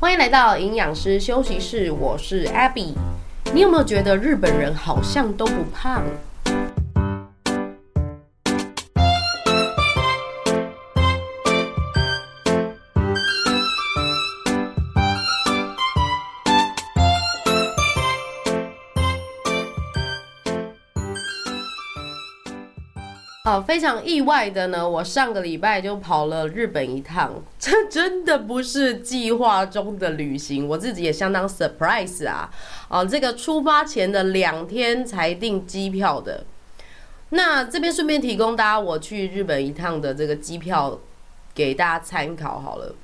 欢迎来到营养师休息室，我是 Abby。你有没有觉得日本人好像都不胖？哦，非常意外的呢，我上个礼拜就跑了日本一趟，这真的不是计划中的旅行，我自己也相当 surprise 啊！哦，这个出发前的两天才订机票的。那这边顺便提供大家我去日本一趟的这个机票给大家参考好了。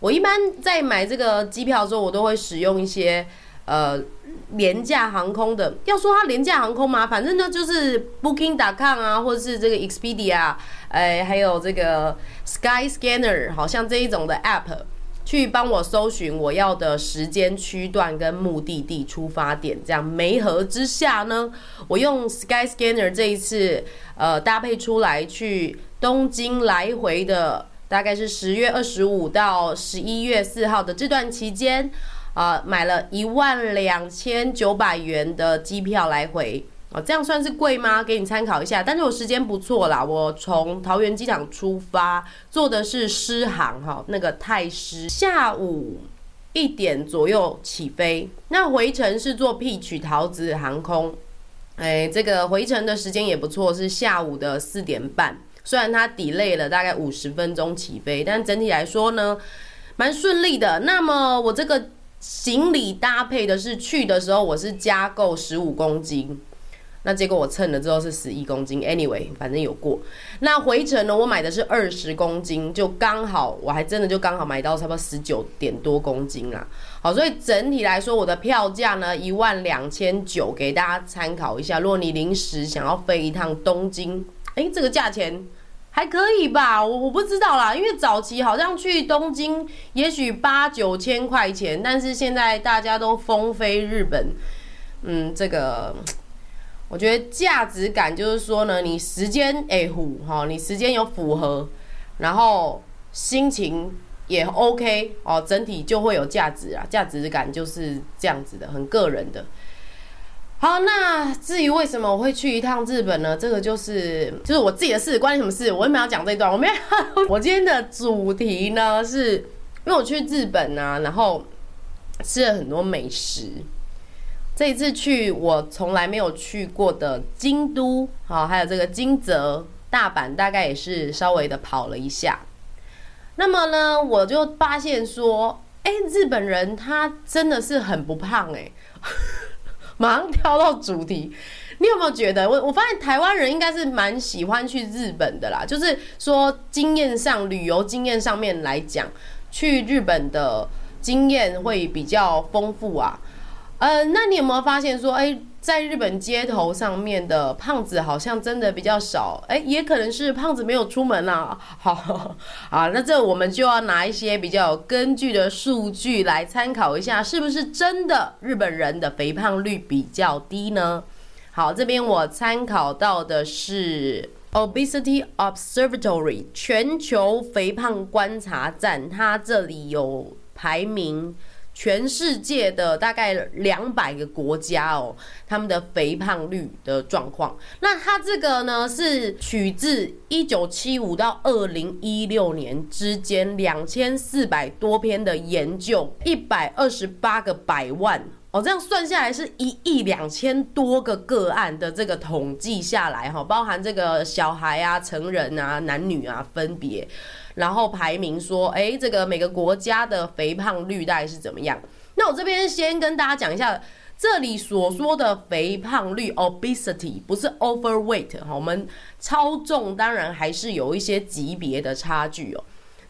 我一般在买这个机票的时候，我都会使用一些。呃，廉价航空的，要说它廉价航空嘛，反正呢就是 Booking.com 啊，或者是这个 Expedia，哎，还有这个 Skyscanner，好像这一种的 App，去帮我搜寻我要的时间区段跟目的地出发点，这样媒合之下呢，我用 Skyscanner 这一次呃搭配出来去东京来回的，大概是十月二十五到十一月四号的这段期间。啊、买了一万两千九百元的机票来回啊、这样算是贵吗？给你参考一下。但是我时间不错啦，我从桃园机场出发，坐的是狮航哈，那个太狮，下午一点左右起飞。那回程是坐 PQ 桃子航空，哎，这个回程的时间也不错，是下午的四点半。虽然它 delay 了大概五十分钟起飞，但整体来说呢，蛮顺利的。那么我这个。行李搭配的是去的时候我是加购十五公斤，那结果我称了之后是十一公斤。Anyway，反正有过。那回程呢，我买的是二十公斤，就刚好，我还真的就刚好买到差不多十九点多公斤啦。好，所以整体来说，我的票价呢一万两千九，给大家参考一下。如果你临时想要飞一趟东京，诶，这个价钱。还可以吧，我我不知道啦，因为早期好像去东京也许八九千块钱，但是现在大家都风飞日本，嗯，这个我觉得价值感就是说呢，你时间哎虎哈，你时间有符合，然后心情也 OK 哦，整体就会有价值啊，价值感就是这样子的，很个人的。好，那至于为什么我会去一趟日本呢？这个就是就是我自己的事，关你什么事？我为什么要讲这一段？我没有，我今天的主题呢，是因为我去日本啊，然后吃了很多美食。这一次去我从来没有去过的京都，好，还有这个金泽、大阪，大概也是稍微的跑了一下。那么呢，我就发现说，哎，日本人他真的是很不胖哎。马上跳到主题，你有没有觉得我？我发现台湾人应该是蛮喜欢去日本的啦，就是说经验上，旅游经验上面来讲，去日本的经验会比较丰富啊。呃，那你有没有发现说，哎？在日本街头上面的胖子好像真的比较少，哎，也可能是胖子没有出门啦。好，好，那这我们就要拿一些比较有根据的数据来参考一下，是不是真的日本人的肥胖率比较低呢？好，这边我参考到的是 Obesity Observatory 全球肥胖观察站，它这里有排名。全世界的大概两百个国家哦，他们的肥胖率的状况。那它这个呢，是取自一九七五到二零一六年之间两千四百多篇的研究，一百二十八个百万哦，这样算下来是一亿两千多个个案的这个统计下来哈，包含这个小孩啊、成人啊、男女啊分别。然后排名说，哎，这个每个国家的肥胖率大概是怎么样？那我这边先跟大家讲一下，这里所说的肥胖率 （obesity） 不是 overweight 哈，我们超重当然还是有一些级别的差距哦。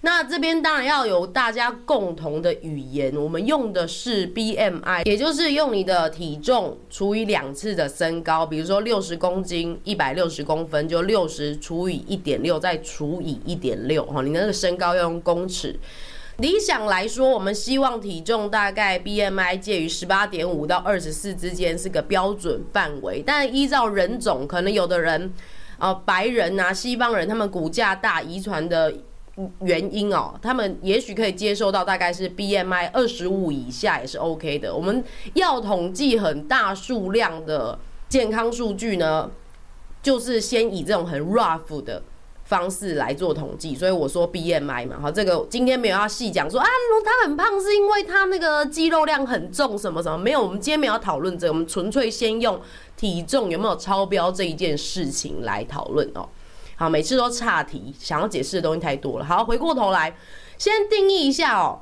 那这边当然要有大家共同的语言，我们用的是 BMI，也就是用你的体重除以两次的身高，比如说六十公斤，一百六十公分，就六十除以一点六，再除以一点六，哈，你那个身高要用公尺。理想来说，我们希望体重大概 BMI 介于十八点五到二十四之间是个标准范围，但依照人种，可能有的人，呃，白人啊，西方人，他们骨架大，遗传的。原因哦，他们也许可以接受到大概是 BMI 二十五以下也是 OK 的。我们要统计很大数量的健康数据呢，就是先以这种很 rough 的方式来做统计。所以我说 BMI 嘛，好，这个今天没有要细讲说啊，他很胖是因为他那个肌肉量很重什么什么，没有，我们今天没有讨论这个，我们纯粹先用体重有没有超标这一件事情来讨论哦。啊，每次都岔题，想要解释的东西太多了。好，回过头来，先定义一下哦。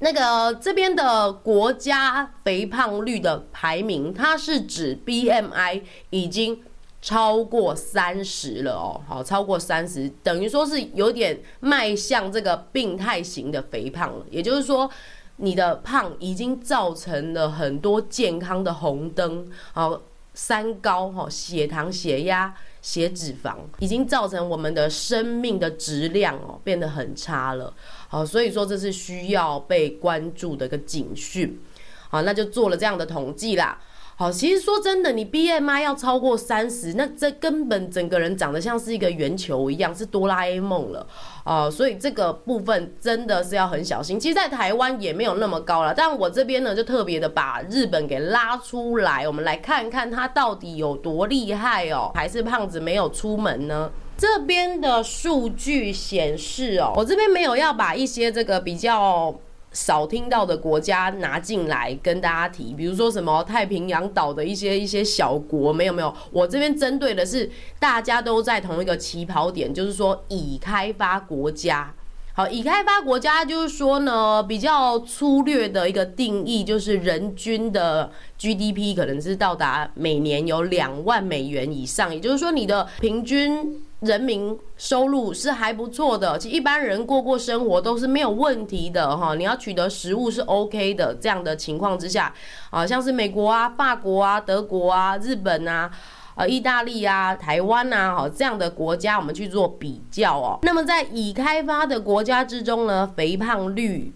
那个这边的国家肥胖率的排名，它是指 BMI 已经超过三十了哦。好，超过三十，等于说是有点迈向这个病态型的肥胖了。也就是说，你的胖已经造成了很多健康的红灯，好，三高哈，血糖、血压。血脂肪已经造成我们的生命的质量哦变得很差了，好，所以说这是需要被关注的一个警讯，好，那就做了这样的统计啦。好，其实说真的，你 BMI 要超过三十，那这根本整个人长得像是一个圆球一样，是哆啦 A 梦了啊、呃！所以这个部分真的是要很小心。其实，在台湾也没有那么高了，但我这边呢，就特别的把日本给拉出来，我们来看看它到底有多厉害哦，还是胖子没有出门呢？这边的数据显示哦，我这边没有要把一些这个比较。少听到的国家拿进来跟大家提，比如说什么太平洋岛的一些一些小国，没有没有，我这边针对的是大家都在同一个起跑点，就是说已开发国家。好，已开发国家就是说呢，比较粗略的一个定义，就是人均的 GDP 可能是到达每年有两万美元以上，也就是说你的平均。人民收入是还不错的，其实一般人过过生活都是没有问题的哈。你要取得食物是 OK 的，这样的情况之下，啊，像是美国啊、法国啊、德国啊、日本啊、呃、意大利啊、台湾啊，哈，这样的国家我们去做比较哦。那么在已开发的国家之中呢，肥胖率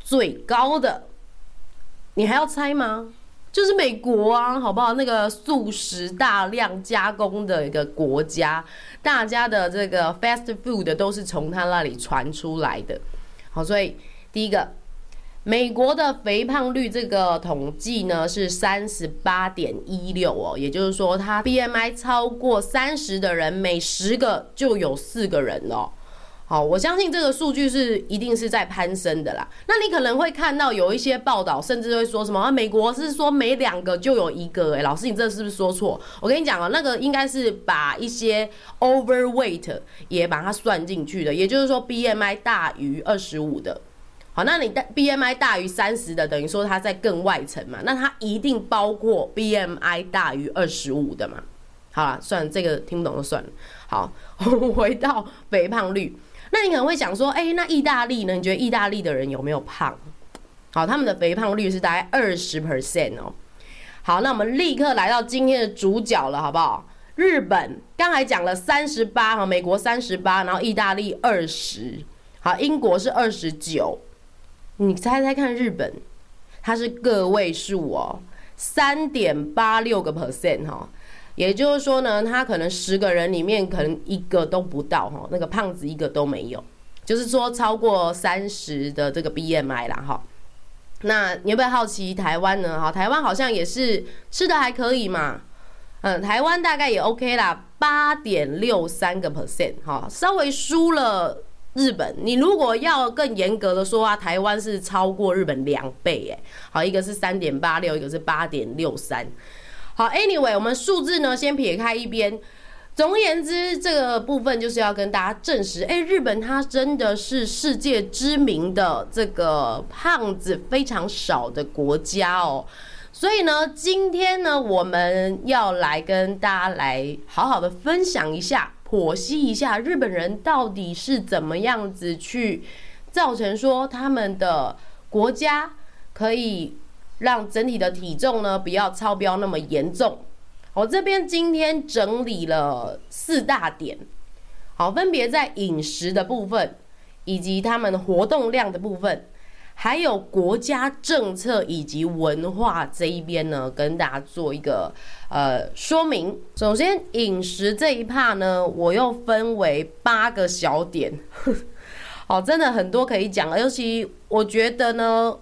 最高的，你还要猜吗？就是美国啊，好不好？那个素食大量加工的一个国家，大家的这个 fast food 都是从他那里传出来的。好，所以第一个，美国的肥胖率这个统计呢是三十八点一六哦，也就是说，他 BMI 超过三十的人，每十个就有四个人哦。好，我相信这个数据是一定是在攀升的啦。那你可能会看到有一些报道，甚至会说什么啊，美国是说每两个就有一个。诶，老师，你这是不是说错？我跟你讲啊，那个应该是把一些 overweight 也把它算进去的，也就是说 BMI 大于二十五的。好，那你的 BMI 大于三十的，等于说它在更外层嘛，那它一定包括 BMI 大于二十五的嘛。好了，算了，这个听不懂就算了。好，回到肥胖率。那你可能会想说，哎、那意大利呢？你觉得意大利的人有没有胖？好，他们的肥胖率是大概二十 percent 哦。好，那我们立刻来到今天的主角了，好不好？日本刚才讲了三十八哈，美国三十八，然后意大利二十，好，英国是二十九。你猜猜看，日本它是个位数哦，三点八六个 percent 哈。也就是说呢，他可能十个人里面可能一个都不到哈，那个胖子一个都没有，就是说超过三十的这个 BMI 啦哈。那你有没有好奇台湾呢？哈，台湾好像也是吃的还可以嘛，嗯，台湾大概也 OK 啦，八点六三个 percent 哈，稍微输了日本。你如果要更严格的说啊，台湾是超过日本两倍诶，好，一个是三点八六，一个是八点六三。好，Anyway，我们数字呢先撇开一边。总而言之，这个部分就是要跟大家证实，哎，日本它真的是世界知名的这个胖子非常少的国家哦。所以呢，今天呢，我们要来跟大家来好好的分享一下，剖析一下日本人到底是怎么样子去造成说他们的国家可以。让整体的体重呢不要超标那么严重。我这边今天整理了四大点，好，分别在饮食的部分，以及他们活动量的部分，还有国家政策以及文化这一边呢，跟大家做一个呃说明。首先，饮食这一 part 呢，我又分为八个小点，好，真的很多可以讲，尤其我觉得呢，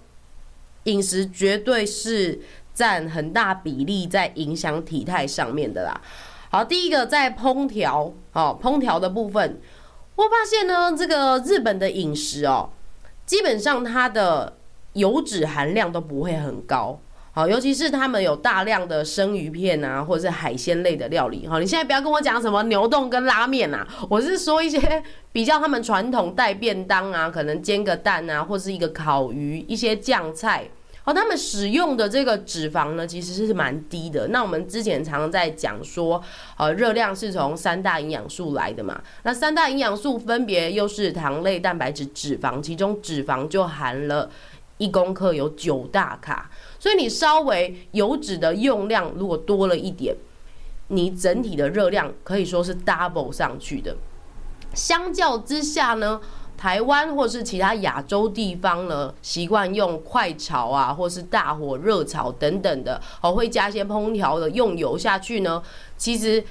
饮食绝对是占很大比例在影响体态上面的啦。好，第一个在烹调，哦，烹调的部分，我发现呢，这个日本的饮食哦。基本上它的油脂含量都不会很高，好，尤其是他们有大量的生鱼片啊，或者是海鲜类的料理，好，你现在不要跟我讲什么牛冻跟拉面啊，我是说一些比较他们传统带便当啊，可能煎个蛋啊，或是一个烤鱼，一些酱菜。好，他们使用的这个脂肪呢，其实是蛮低的。那我们之前常常在讲说，呃，热量是从三大营养素来的嘛。那三大营养素分别又是糖类、蛋白质、脂肪，其中脂肪就含了一公克有九大卡。所以你稍微油脂的用量如果多了一点，你整体的热量可以说是 double 上去的。相较之下呢，台湾或是其他亚洲地方呢，习惯用快炒啊，或是大火热炒等等的，哦，会加一些烹调的用油下去呢。其实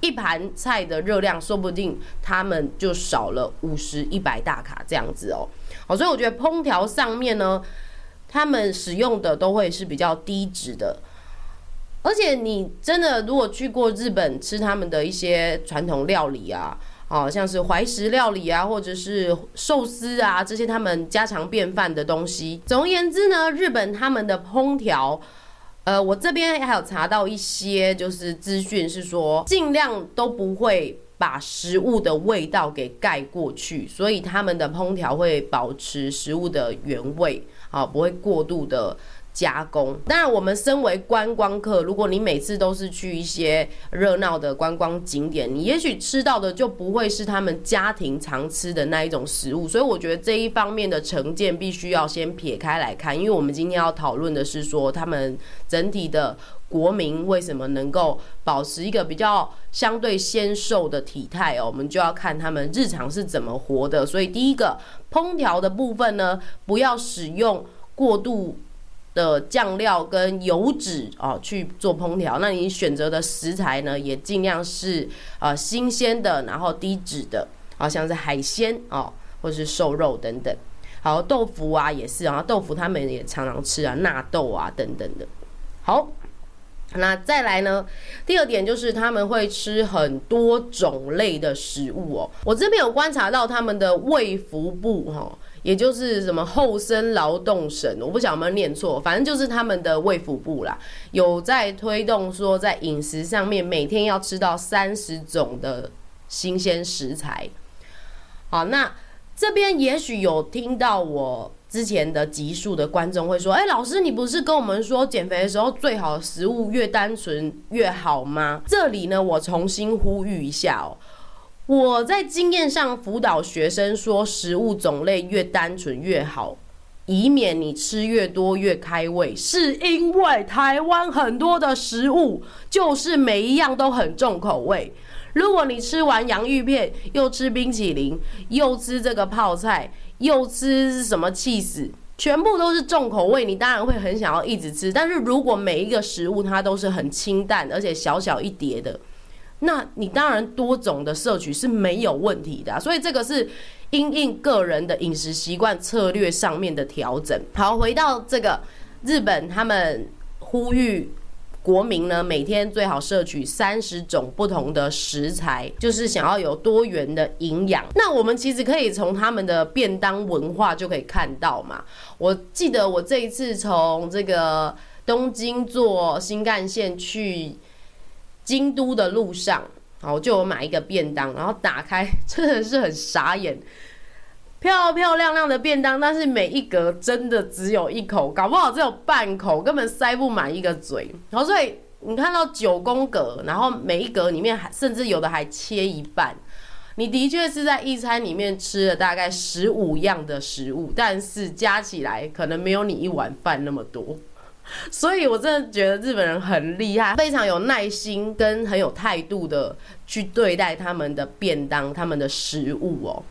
一盘菜的热量，说不定他们就少了五十、一百大卡这样子哦。哦，所以我觉得烹调上面呢，他们使用的都会是比较低脂的。而且你真的如果去过日本吃他们的一些传统料理啊。哦，像是怀石料理啊，或者是寿司啊，这些他们家常便饭的东西。总而言之呢，日本他们的烹调，呃，我这边还有查到一些就是资讯，是说尽量都不会把食物的味道给盖过去，所以他们的烹调会保持食物的原味，好，不会过度的。加工。当然，我们身为观光客，如果你每次都是去一些热闹的观光景点，你也许吃到的就不会是他们家庭常吃的那一种食物。所以，我觉得这一方面的成见必须要先撇开来看，因为我们今天要讨论的是说，他们整体的国民为什么能够保持一个比较相对纤瘦的体态哦，我们就要看他们日常是怎么活的。所以，第一个烹调的部分呢，不要使用过度。的酱料跟油脂哦去做烹调，那你选择的食材呢也尽量是呃新鲜的，然后低脂的，好像是海鲜哦，或是瘦肉等等。好，豆腐啊也是啊，豆腐他们也常常吃啊，纳豆啊等等的。好，那再来呢，第二点就是他们会吃很多种类的食物哦。我这边有观察到他们的胃腹部哈。也就是什么后生劳动省，我不晓得有没有念错，反正就是他们的卫福部啦，有在推动说在饮食上面每天要吃到三十种的新鲜食材。好，那这边也许有听到我之前的集数的观众会说，哎，老师，你不是跟我们说减肥的时候最好食物越单纯越好吗？这里呢，我重新呼吁一下哦。我在经验上辅导学生说，食物种类越单纯越好，以免你吃越多越开胃。是因为台湾很多的食物就是每一样都很重口味。如果你吃完洋芋片，又吃冰淇淋，又吃这个泡菜，又吃什么气死，全部都是重口味，你当然会很想要一直吃。但是如果每一个食物它都是很清淡，而且小小一碟的。那你当然多种的摄取是没有问题的，所以这个是因应个人的饮食习惯策略上面的调整。好，回到这个日本，他们呼吁国民呢，每天最好摄取三十种不同的食材，就是想要有多元的营养。那我们其实可以从他们的便当文化就可以看到嘛。我记得我这一次从这个东京坐新干线去。京都的路上，好，我就有买一个便当，然后打开，真的是很傻眼，漂漂亮亮的便当，但是每一格真的只有一口，搞不好只有半口，根本塞不满一个嘴。然后所以你看到九宫格，然后每一格里面还甚至有的还切一半，你的确是在一餐里面吃了大概十五样的食物，但是加起来可能没有你一碗饭那么多。所以，我真的觉得日本人很厉害，非常有耐心跟很有态度的去对待他们的便当、他们的食物哦。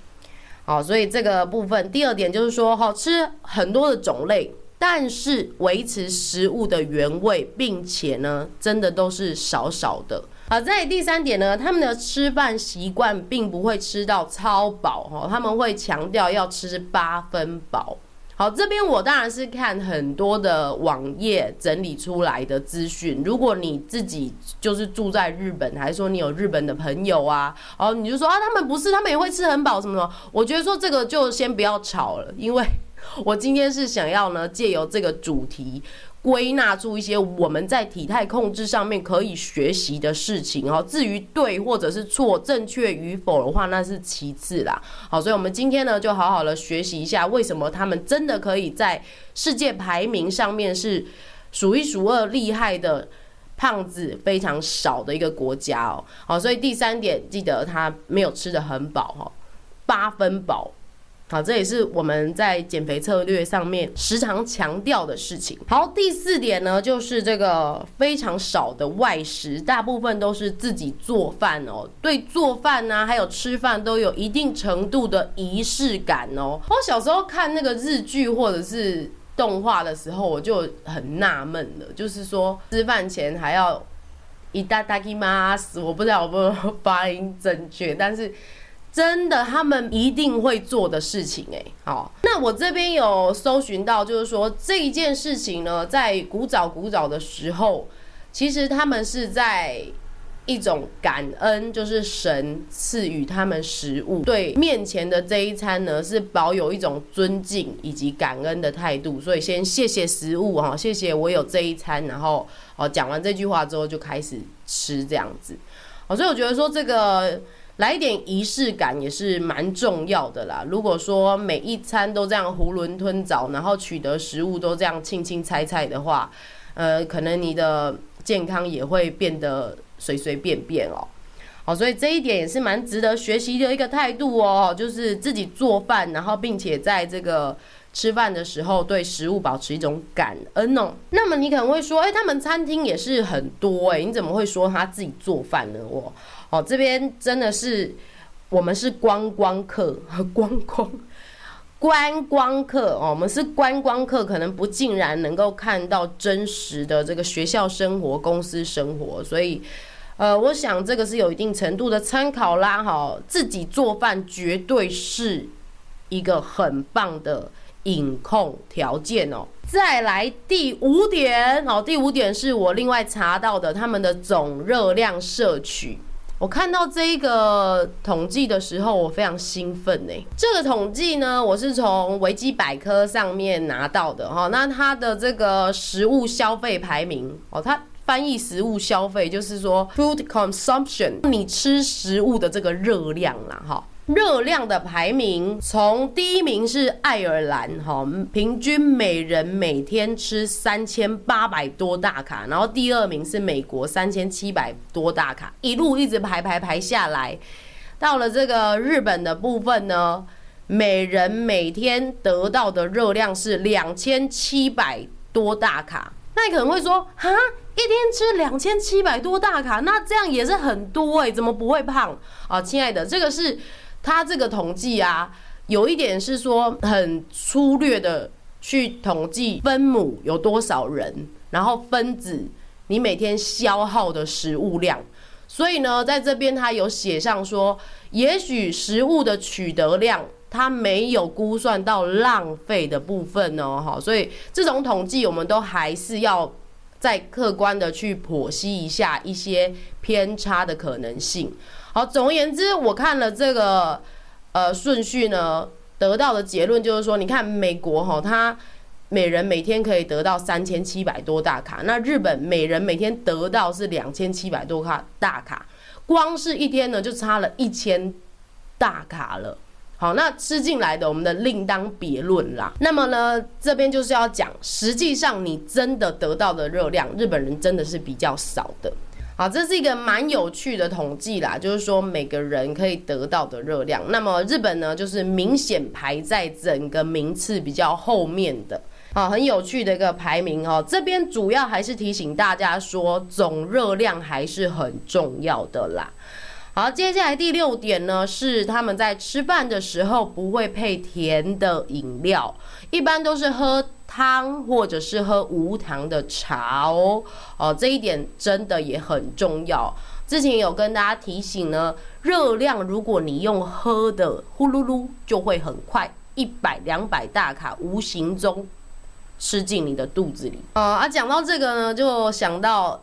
好，所以这个部分第二点就是说，好吃很多的种类，但是维持食物的原味，并且呢，真的都是少少的。好，在第三点呢，他们的吃饭习惯并不会吃到超饱哈，他们会强调要吃八分饱。好，这边我当然是看很多的网页整理出来的资讯。如果你自己就是住在日本，还是说你有日本的朋友啊，哦，你就说啊，他们不是，他们也会吃很饱什么什么。我觉得说这个就先不要吵了，因为我今天是想要呢借由这个主题。归纳出一些我们在体态控制上面可以学习的事情哦。至于对或者是错、正确与否的话，那是其次啦。好，所以我们今天呢，就好好的学习一下，为什么他们真的可以在世界排名上面是数一数二厉害的，胖子非常少的一个国家哦。好，所以第三点，记得他没有吃得很饱哈，八分饱。好，这也是我们在减肥策略上面时常强调的事情。好，第四点呢，就是这个非常少的外食，大部分都是自己做饭哦。对做饭呢、啊，还有吃饭都有一定程度的仪式感哦。我小时候看那个日剧或者是动画的时候，我就很纳闷了，就是说吃饭前还要いただきます，我不知道我有没有发音正确，但是。 真的，他们一定会做的事情哎，好，那我这边有搜寻到，就是说这一件事情呢，在古早古早的时候，其实他们是在一种感恩，就是神赐予他们食物，对面前的这一餐呢，是保有一种尊敬以及感恩的态度，所以先谢谢食物哈，谢谢我有这一餐，然后哦讲完这句话之后就开始吃这样子，哦，所以我觉得说这个。来一点仪式感也是蛮重要的啦。如果说每一餐都这样囫囵吞枣，然后取得食物都这样轻轻菜菜的话，呃，可能你的健康也会变得随随便便哦。好，所以这一点也是蛮值得学习的一个态度哦，就是自己做饭，然后并且在这个吃饭的时候对食物保持一种感恩哦。那么你可能会说，哎，他们餐厅也是很多哎，你怎么会说他自己做饭呢？我。哦，这边真的是我们是观光客，观光观光客哦，我们是观光客，可能不尽然能够看到真实的这个学校生活、公司生活，所以呃，我想这个是有一定程度的参考啦。哈，自己做饭绝对是一个很棒的饮控条件哦。再来第五点，哦，第五点是我另外查到的，他们的总热量摄取。我看到这一个统计的时候，我非常兴奋呢。这个统计呢，我是从维基百科上面拿到的哈。那它的这个食物消费排名哦，它翻译食物消费就是说 food consumption，你吃食物的这个热量啦哈。热量的排名，从第一名是爱尔兰，哈，平均每人每天吃三千八百多大卡，然后第二名是美国三千七百多大卡，一路一直排排排下来，到了这个日本的部分呢，每人每天得到的热量是两千七百多大卡。那你可能会说，哈，一天吃两千七百多大卡，那这样也是很多欸，怎么不会胖啊？亲爱的，这个是。他这个统计啊，有一点是说很粗略的去统计分母有多少人，然后分子你每天消耗的食物量。所以呢，在这边他有写上说，也许食物的取得量它没有估算到浪费的部分哦，哈。所以这种统计我们都还是要再客观的去剖析一下一些偏差的可能性。好，总而言之，我看了这个呃顺序呢，得到的结论就是说，你看美国哈，它每人每天可以得到三千七百多大卡，那日本每人每天得到是两千七百多卡大卡，光是一天呢就差了一千大卡了。好，那吃进来的我们的另当别论啦。那么呢，这边就是要讲，实际上你真的得到的热量，日本人真的是比较少的。好，这是一个蛮有趣的统计啦，就是说每个人可以得到的热量。那么日本呢，就是明显排在整个名次比较后面的。好，很有趣的一个排名哦。这边主要还是提醒大家说，总热量还是很重要的啦。好，接下来第六点呢，是他们在吃饭的时候不会配甜的饮料，一般都是喝汤或者是喝无糖的茶哦。哦，这一点真的也很重要。之前有跟大家提醒呢，热量如果你用喝的，呼噜噜就会很快，一百两百大卡无形中吃进你的肚子里。呃啊，讲到这个呢，就想到。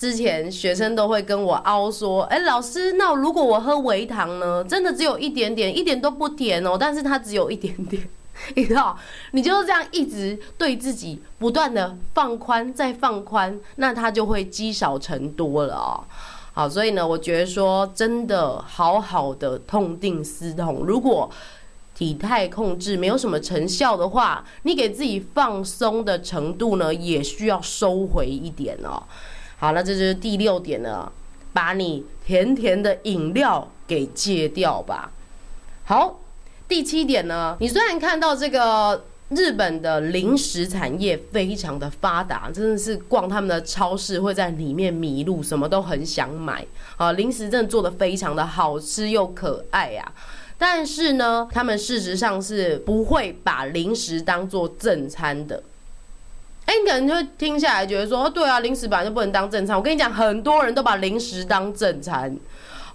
之前学生都会跟我凹说：“哎，老师，那如果我喝微糖呢？真的只有一点点，一点都不甜哦，但是它只有一点点，你知道？你就是这样一直对自己不断的放宽，再放宽，那它就会积少成多了哦。好，所以呢，我觉得说真的，好好的痛定思痛，如果体态控制没有什么成效的话，你给自己放松的程度呢，也需要收回一点哦。”好了，这就是第六点了，把你甜甜的饮料给戒掉吧。好，第七点呢，你虽然看到这个日本的零食产业非常的发达，真的是逛他们的超市会在里面迷路，什么都很想买啊，零食真的做得非常的好吃又可爱呀。但是呢，他们事实上是不会把零食当做正餐的。哎，你可能就会听下来觉得说，对啊，零食本来就不能当正餐。我跟你讲，很多人都把零食当正餐，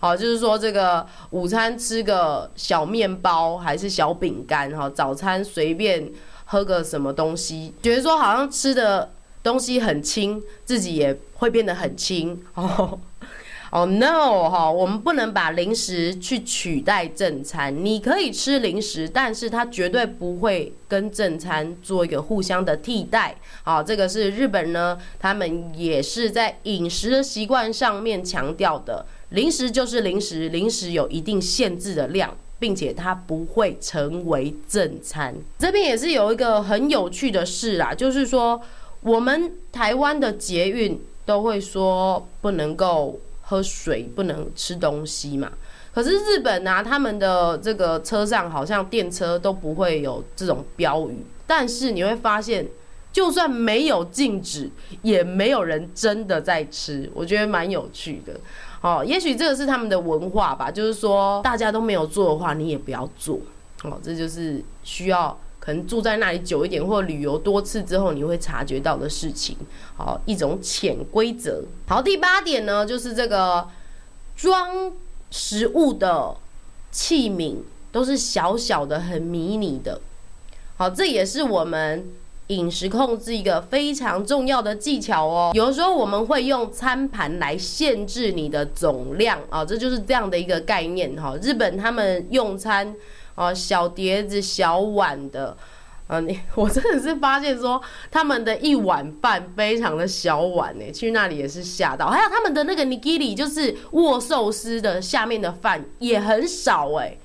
好，就是说这个午餐吃个小面包还是小饼干，哈，早餐随便喝个什么东西，觉得说好像吃的东西很轻，自己也会变得很轻，哦。哦、no 哈，我们不能把零食去取代正餐。你可以吃零食，但是它绝对不会跟正餐做一个互相的替代。好，这个是日本呢，他们也是在饮食的习惯上面强调的。零食就是零食，零食有一定限制的量，并且它不会成为正餐。这边也是有一个很有趣的事啦，就是说我们台湾的捷运都会说不能够。喝水不能吃东西嘛？可是日本啊，他们的这个车上好像电车都不会有这种标语。但是你会发现，就算没有禁止，也没有人真的在吃。我觉得蛮有趣的。哦，也许这个是他们的文化吧，就是说大家都没有做的话，你也不要做。哦，这就是需要。可能住在那里久一点，或旅游多次之后，你会察觉到的事情。好，一种潜规则。好，第八点呢，就是这个装食物的器皿都是小小的、很迷你的。好，这也是我们饮食控制一个非常重要的技巧哦。有时候我们会用餐盘来限制你的总量啊，这就是这样的一个概念哈。日本他们用餐。哦，小碟子、小碗的，啊，你 我真的是发现说，他们的一碗饭非常的小碗呢，去那里也是吓到。还有他们的那个 nigiri，就是握寿司的下面的饭也很少哎。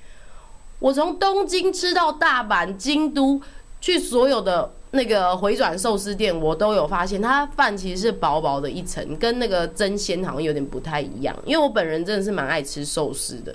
我从东京吃到大阪、京都，去所有的那个回转寿司店，我都有发现，它饭其实是薄薄的一层，跟那个真鲜好像有点不太一样。因为我本人真的是蛮爱吃寿司的，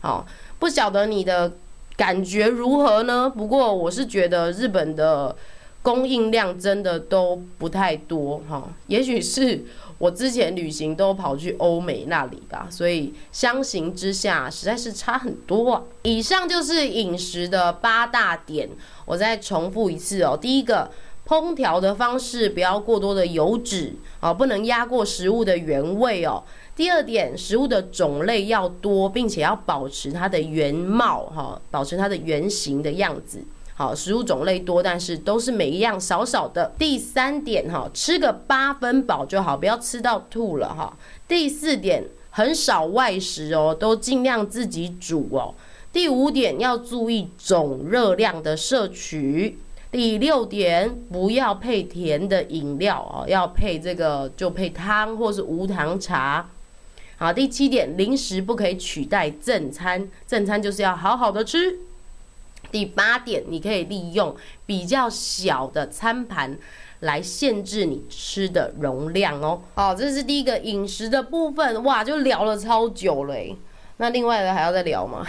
好，不晓得你的。感觉如何呢？不过我是觉得日本的供应量真的都不太多哈，也许是我之前旅行都跑去欧美那里吧，所以相形之下实在是差很多啊。以上就是饮食的八大点，我再重复一次哦。第一个，烹调的方式不要过多的油脂啊，不能压过食物的原味哦。第二点，食物的种类要多，并且要保持它的原貌，哈，保持它的原型的样子。好，食物种类多，但是都是每一样少少的。第三点，哈，吃个八分饱就好，不要吃到吐了，哈。第四点，很少外食哦，都尽量自己煮哦。第五点，要注意总热量的摄取。第六点，不要配甜的饮料哦，要配这个就配汤或是无糖茶。好，第七点，零食不可以取代正餐，正餐就是要好好的吃。第八点，你可以利用比较小的餐盘来限制你吃的容量哦。好，这是第一个饮食的部分，哇，就聊了超久了。那另外的还要再聊吗？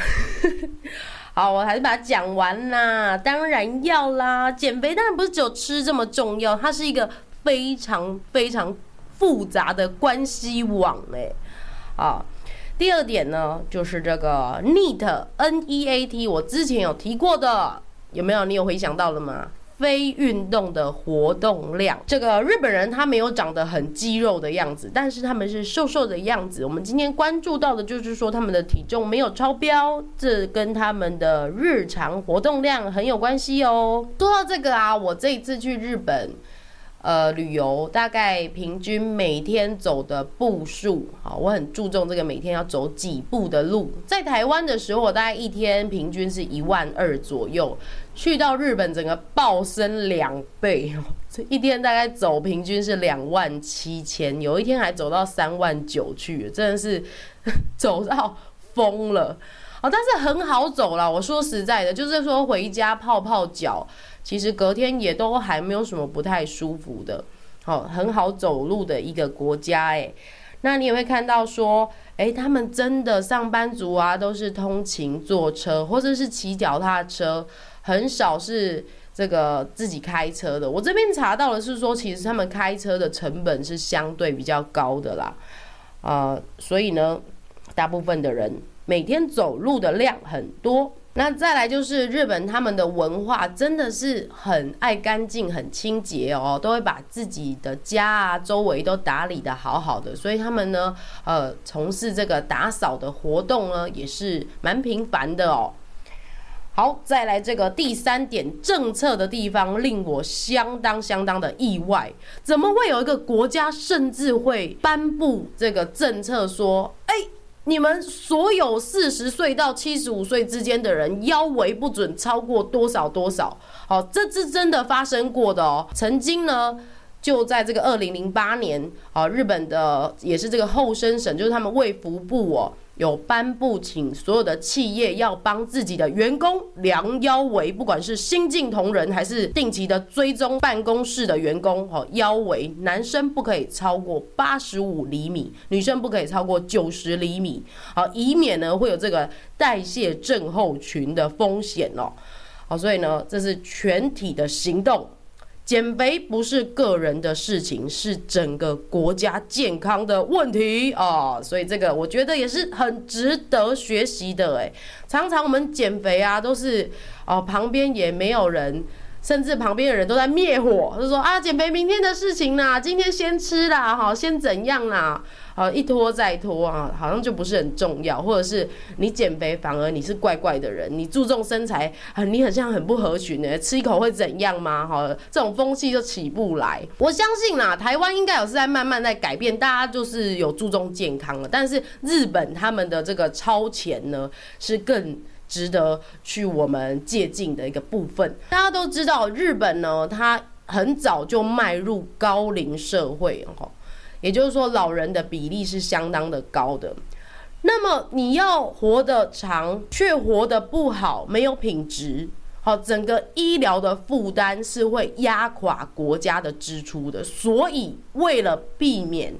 好，我还是把它讲完啦。当然要啦，减肥当然不是只有吃这么重要，它是一个非常非常复杂的关系网诶。啊，第二点呢，就是这个 NEAT N E A T，我之前有提过的，有没有？你有回想到了吗？非运动的活动量，这个日本人他没有长得很肌肉的样子，但是他们是瘦瘦的样子。我们今天关注到的就是说他们的体重没有超标，这跟他们的日常活动量很有关系哦。说到这个啊，我这一次去日本。呃，旅游大概平均每天走的步数，好，我很注重这个每天要走几步的路。在台湾的时候，我大概一天平均是一万二左右，去到日本整个暴升两倍，这一天大概走平均是两万七千，有一天还走到三万九去，真的是走到疯了。哦，但是很好走啦，我说实在的，就是说回家泡泡脚。其实隔天也都还没有什么不太舒服的，好，很好走路的一个国家哎。那你也会看到说，哎，他们真的上班族啊，都是通勤坐车或者是骑脚踏车，很少是这个自己开车的。我这边查到的是说，其实他们开车的成本是相对比较高的啦，呃，所以呢，大部分的人每天走路的量很多。那再来就是日本，他们的文化真的是很爱干净、很清洁哦，都会把自己的家啊周围都打理得好好的，所以他们呢，呃，从事这个打扫的活动呢，也是蛮频繁的哦。好，再来这个第三点，政策的地方令我相当相当的意外，怎么会有一个国家甚至会颁布这个政策说，哎？你们所有四十岁到七十五岁之间的人，腰围不准超过多少多少？好，这是真的发生过的哦。曾经呢，就在这个二零零八年，啊，日本的也是这个厚生省，就是他们卫福部哦。有颁布，请所有的企业要帮自己的员工量腰围，不管是新进同仁还是定期的追踪办公室的员工，哦，腰围男生不可以超过八十五厘米，女生不可以超过九十厘米，好，以免呢会有这个代谢症候群的风险哦，好，所以呢，这是全体的行动。减肥不是个人的事情，是整个国家健康的问题啊！所以这个我觉得也是很值得学习的哎，常常我们减肥啊，都是哦旁边也没有人。甚至旁边的人都在灭火，就说啊，减肥明天的事情啦，今天先吃啦，好，先怎样啦，好，一拖再拖啊，好像就不是很重要，或者是你减肥反而你是怪怪的人，你注重身材，很你很像很不合群的，吃一口会怎样吗？好，这种风气就起不来。我相信啦，台湾应该有是在慢慢在改变，大家就是有注重健康了，但是日本他们的这个超前呢是更。值得去我们借鉴的一个部分。大家都知道，日本呢，它很早就迈入高龄社会，哈，也就是说，老人的比例是相当的高的。那么，你要活得长，却活得不好，没有品质，好，整个医疗的负担是会压垮国家的支出的。所以，为了避免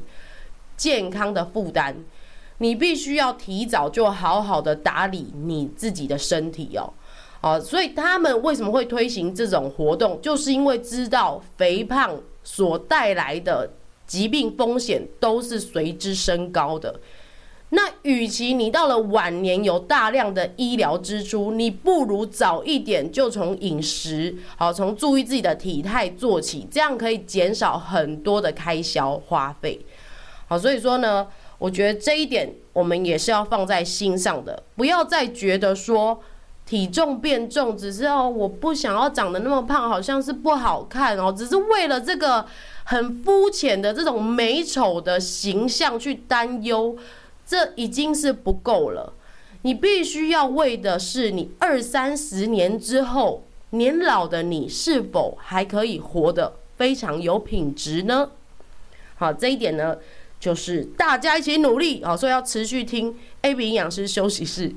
健康的负担。你必须要提早就好好的打理你自己的身体哦，好，所以他们为什么会推行这种活动，就是因为知道肥胖所带来的疾病风险都是随之升高的。那与其你到了晚年有大量的医疗支出，你不如早一点就从饮食，好，从注意自己的体态做起，这样可以减少很多的开销花费。好，所以说呢。我觉得这一点我们也是要放在心上的，不要再觉得说体重变重只是哦，我不想要长得那么胖，好像是不好看哦，只是为了这个很肤浅的这种美丑的形象去担忧，这已经是不够了。你必须要为的是你二三十年之后年老的你是否还可以活得非常有品质呢？好，这一点呢。就是大家一起努力啊，所以要持续听 AB 营养师休息室，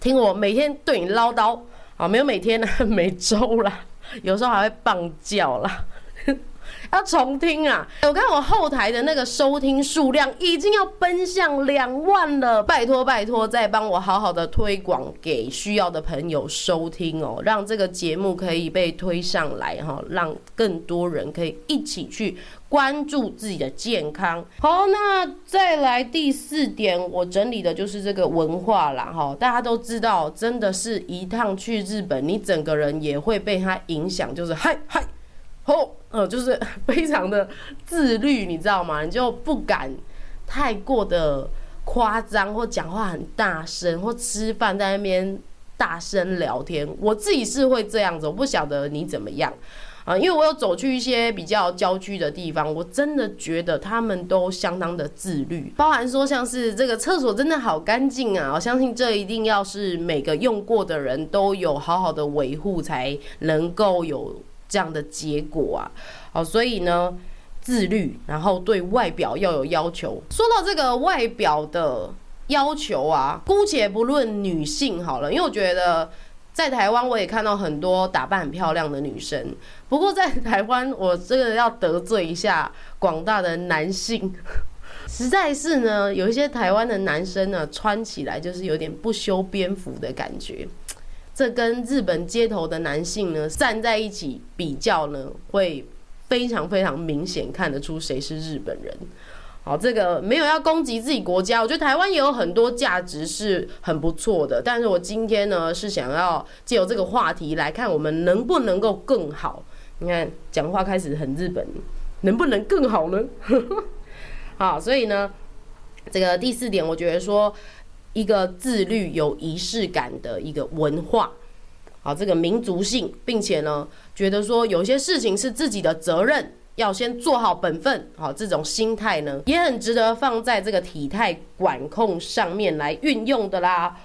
听我每天对你唠叨啊，没有每天呢，每周啦，有时候还会棒叫啦。要重听啊！我看我后台的那个收听数量已经要奔向两万了，拜托拜托，再帮我好好的推广给需要的朋友收听哦，让这个节目可以被推上来哈，让更多人可以一起去关注自己的健康。好，那再来第四点，我整理的就是这个文化啦哈，大家都知道，真的是一趟去日本，你整个人也会被它影响，就是嗨嗨。吼，呃，就是 非常的自律，你知道吗？你就不敢太过的夸张，或讲话很大声，或吃饭在那边大声聊天。我自己是会这样子，我不晓得你怎么样啊？因为我有走去一些比较郊区的地方，我真的觉得他们都相当的自律，包含说像是这个厕所真的好干净啊！我相信这一定要是每个用过的人都有好好的维护，才能够有。这样的结果啊，好，所以呢，自律，然后对外表要有要求。说到这个外表的要求啊，姑且不论女性好了，因为我觉得在台湾我也看到很多打扮很漂亮的女生。不过在台湾，我这个要得罪一下广大的男性，实在是呢，有一些台湾的男生呢，穿起来就是有点不修边幅的感觉。这跟日本街头的男性呢站在一起比较呢，会非常非常明显看得出谁是日本人。好，这个没有要攻击自己国家，我觉得台湾也有很多价值是很不错的。但是我今天呢是想要借由这个话题来看，我们能不能够更好？你看讲话开始很日本，能不能更好呢？好，所以呢，这个第四点，我觉得说。一个自律、有仪式感的一个文化，好，这个民族性，并且呢，觉得说有些事情是自己的责任，要先做好本分，好，这种心态呢，也很值得放在这个体态管控上面来运用的啦。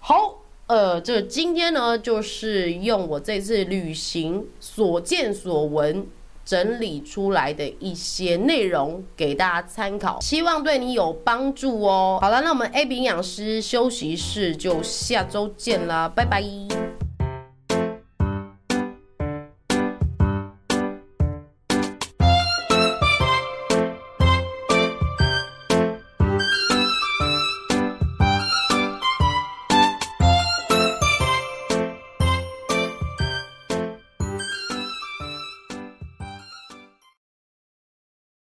好，呃，这今天呢，就是用我这次旅行所见所闻。整理出来的一些内容给大家参考，希望对你有帮助哦。好了，那我们 A B 营养师休息室就下周见啦，拜拜。